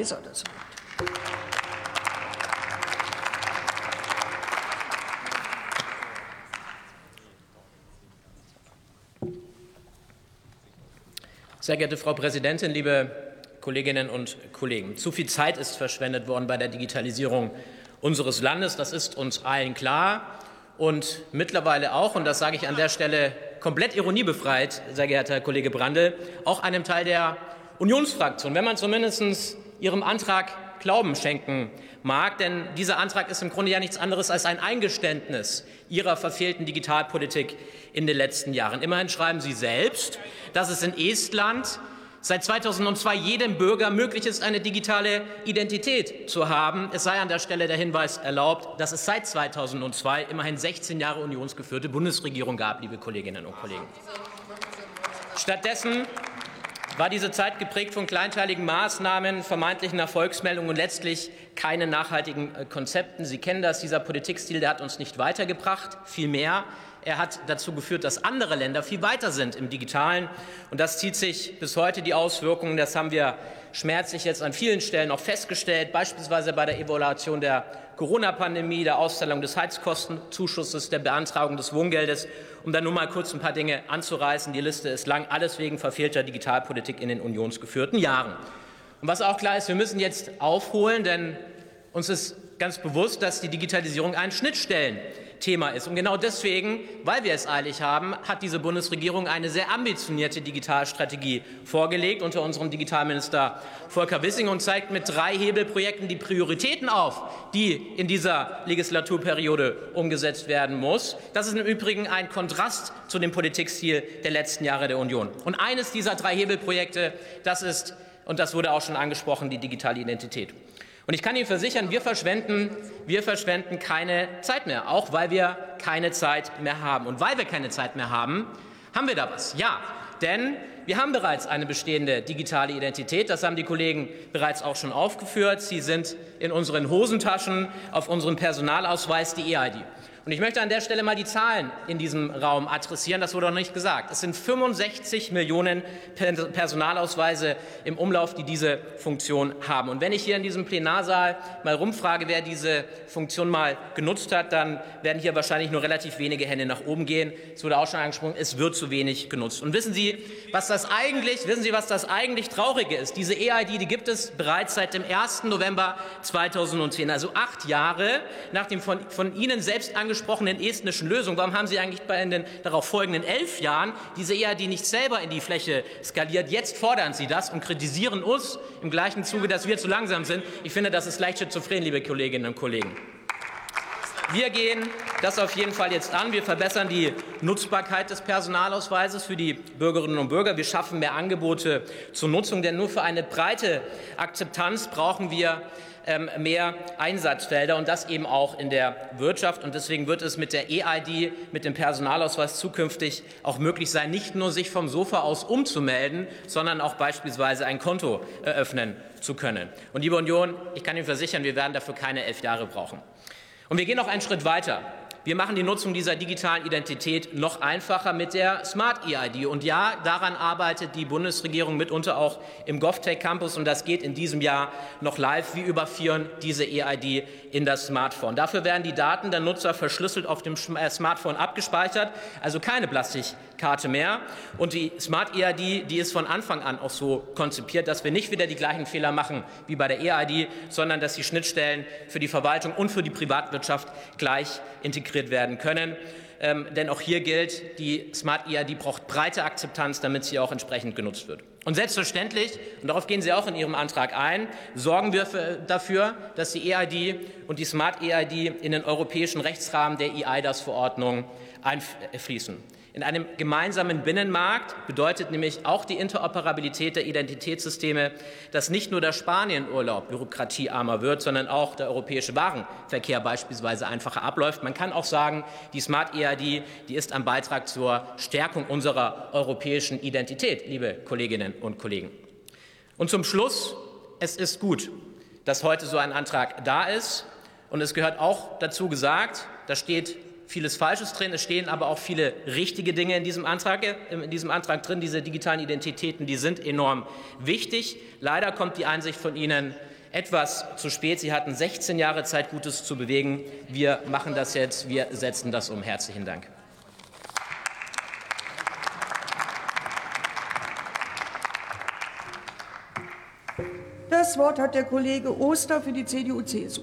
Kaiser das Wort. Sehr geehrte Frau Präsidentin, liebe Kolleginnen und Kollegen! Zu viel Zeit ist verschwendet worden bei der Digitalisierung unseres Landes. Das ist uns allen klar. Und mittlerweile auch, und das sage ich an der Stelle komplett ironiebefreit, sehr geehrter Herr Kollege Brandl, auch einem Teil der Unionsfraktion, wenn man zumindest Ihrem Antrag Glauben schenken mag. Denn dieser Antrag ist im Grunde ja nichts anderes als ein Eingeständnis Ihrer verfehlten Digitalpolitik in den letzten Jahren. Immerhin schreiben Sie selbst, dass es in Estland seit 2002 jedem Bürger möglich ist, eine digitale Identität zu haben. Es sei an der Stelle der Hinweis erlaubt, dass es seit 2002 immerhin 16 Jahre unionsgeführte Bundesregierung gab, liebe Kolleginnen und Kollegen. Stattdessen war diese Zeit geprägt von kleinteiligen Maßnahmen, vermeintlichen Erfolgsmeldungen und letztlich keine nachhaltigen äh, Konzepten. Sie kennen das, dieser Politikstil, der hat uns nicht weitergebracht, vielmehr er hat dazu geführt, dass andere Länder viel weiter sind im Digitalen. Und das zieht sich bis heute die Auswirkungen. Das haben wir schmerzlich jetzt an vielen Stellen auch festgestellt, beispielsweise bei der Evaluation der Corona-Pandemie, der Auszahlung des Heizkostenzuschusses, der Beantragung des Wohngeldes, um dann nur mal kurz ein paar Dinge anzureißen. Die Liste ist lang, alles wegen verfehlter Digitalpolitik in den unionsgeführten Jahren. Und was auch klar ist, wir müssen jetzt aufholen, denn uns ist ganz bewusst, dass die Digitalisierung ein Schnittstellenthema ist. Und genau deswegen, weil wir es eilig haben, hat diese Bundesregierung eine sehr ambitionierte Digitalstrategie vorgelegt unter unserem Digitalminister Volker Wissing und zeigt mit drei Hebelprojekten die Prioritäten auf, die in dieser Legislaturperiode umgesetzt werden muss. Das ist im Übrigen ein Kontrast zu dem Politikstil der letzten Jahre der Union. Und eines dieser drei Hebelprojekte, das ist, und das wurde auch schon angesprochen, die digitale Identität. Und ich kann Ihnen versichern, wir verschwenden, wir verschwenden keine Zeit mehr, auch weil wir keine Zeit mehr haben. Und weil wir keine Zeit mehr haben, haben wir da was. Ja, denn wir haben bereits eine bestehende digitale Identität. Das haben die Kollegen bereits auch schon aufgeführt. Sie sind in unseren Hosentaschen auf unserem Personalausweis die EID. Und ich möchte an der Stelle mal die Zahlen in diesem Raum adressieren. Das wurde noch nicht gesagt. Es sind 65 Millionen Personalausweise im Umlauf, die diese Funktion haben. Und wenn ich hier in diesem Plenarsaal mal rumfrage, wer diese Funktion mal genutzt hat, dann werden hier wahrscheinlich nur relativ wenige Hände nach oben gehen. Es wurde auch schon angesprochen, es wird zu wenig genutzt. Und wissen Sie, was das eigentlich, wissen Sie, was das eigentlich Traurige ist? Diese EID, die gibt es bereits seit dem 1. November 2010, also acht Jahre nach dem von, von Ihnen selbst angesprochenen angesprochenen estnischen Lösung, warum haben Sie eigentlich bei den darauf folgenden elf Jahren diese EAD nicht selber in die Fläche skaliert? Jetzt fordern Sie das und kritisieren uns im gleichen Zuge, dass wir zu langsam sind. Ich finde, das ist leicht schizophren, liebe Kolleginnen und Kollegen. Wir gehen das auf jeden Fall jetzt an. Wir verbessern die Nutzbarkeit des Personalausweises für die Bürgerinnen und Bürger. Wir schaffen mehr Angebote zur Nutzung, denn nur für eine breite Akzeptanz brauchen wir ähm, mehr Einsatzfelder und das eben auch in der Wirtschaft. Und deswegen wird es mit der EID, mit dem Personalausweis zukünftig auch möglich sein, nicht nur sich vom Sofa aus umzumelden, sondern auch beispielsweise ein Konto eröffnen zu können. Und liebe Union, ich kann Ihnen versichern, wir werden dafür keine elf Jahre brauchen. Und wir gehen noch einen Schritt weiter. Wir machen die Nutzung dieser digitalen Identität noch einfacher mit der Smart EID. Und ja, daran arbeitet die Bundesregierung mitunter auch im GovTech Campus. Und das geht in diesem Jahr noch live. Wir überführen diese EID in das Smartphone. Dafür werden die Daten der Nutzer verschlüsselt auf dem äh, Smartphone abgespeichert. Also keine Plastikkarte mehr. Und die Smart EID, die ist von Anfang an auch so konzipiert, dass wir nicht wieder die gleichen Fehler machen wie bei der EID, sondern dass die Schnittstellen für die Verwaltung und für die Privatwirtschaft gleich integriert integriert werden können. Ähm, denn auch hier gilt, die Smart EID braucht breite Akzeptanz, damit sie auch entsprechend genutzt wird. Und selbstverständlich, und darauf gehen Sie auch in Ihrem Antrag ein, sorgen wir für, dafür, dass die EID und die Smart EID in den europäischen Rechtsrahmen der EIDAS-Verordnung einfließen. In einem gemeinsamen Binnenmarkt bedeutet nämlich auch die Interoperabilität der Identitätssysteme, dass nicht nur der Spanienurlaub bürokratiearmer wird, sondern auch der europäische Warenverkehr beispielsweise einfacher abläuft. Man kann auch sagen, die Smart EID, die ist ein Beitrag zur Stärkung unserer europäischen Identität, liebe Kolleginnen und Kollegen. Und zum Schluss, es ist gut, dass heute so ein Antrag da ist. Und es gehört auch dazu gesagt, das steht vieles Falsches drin. Es stehen aber auch viele richtige Dinge in diesem Antrag, in diesem Antrag drin. Diese digitalen Identitäten, die sind enorm wichtig. Leider kommt die Einsicht von Ihnen etwas zu spät. Sie hatten 16 Jahre Zeit, Gutes zu bewegen. Wir machen das jetzt. Wir setzen das um. Herzlichen Dank. Das Wort hat der Kollege Oster für die CDU-CSU.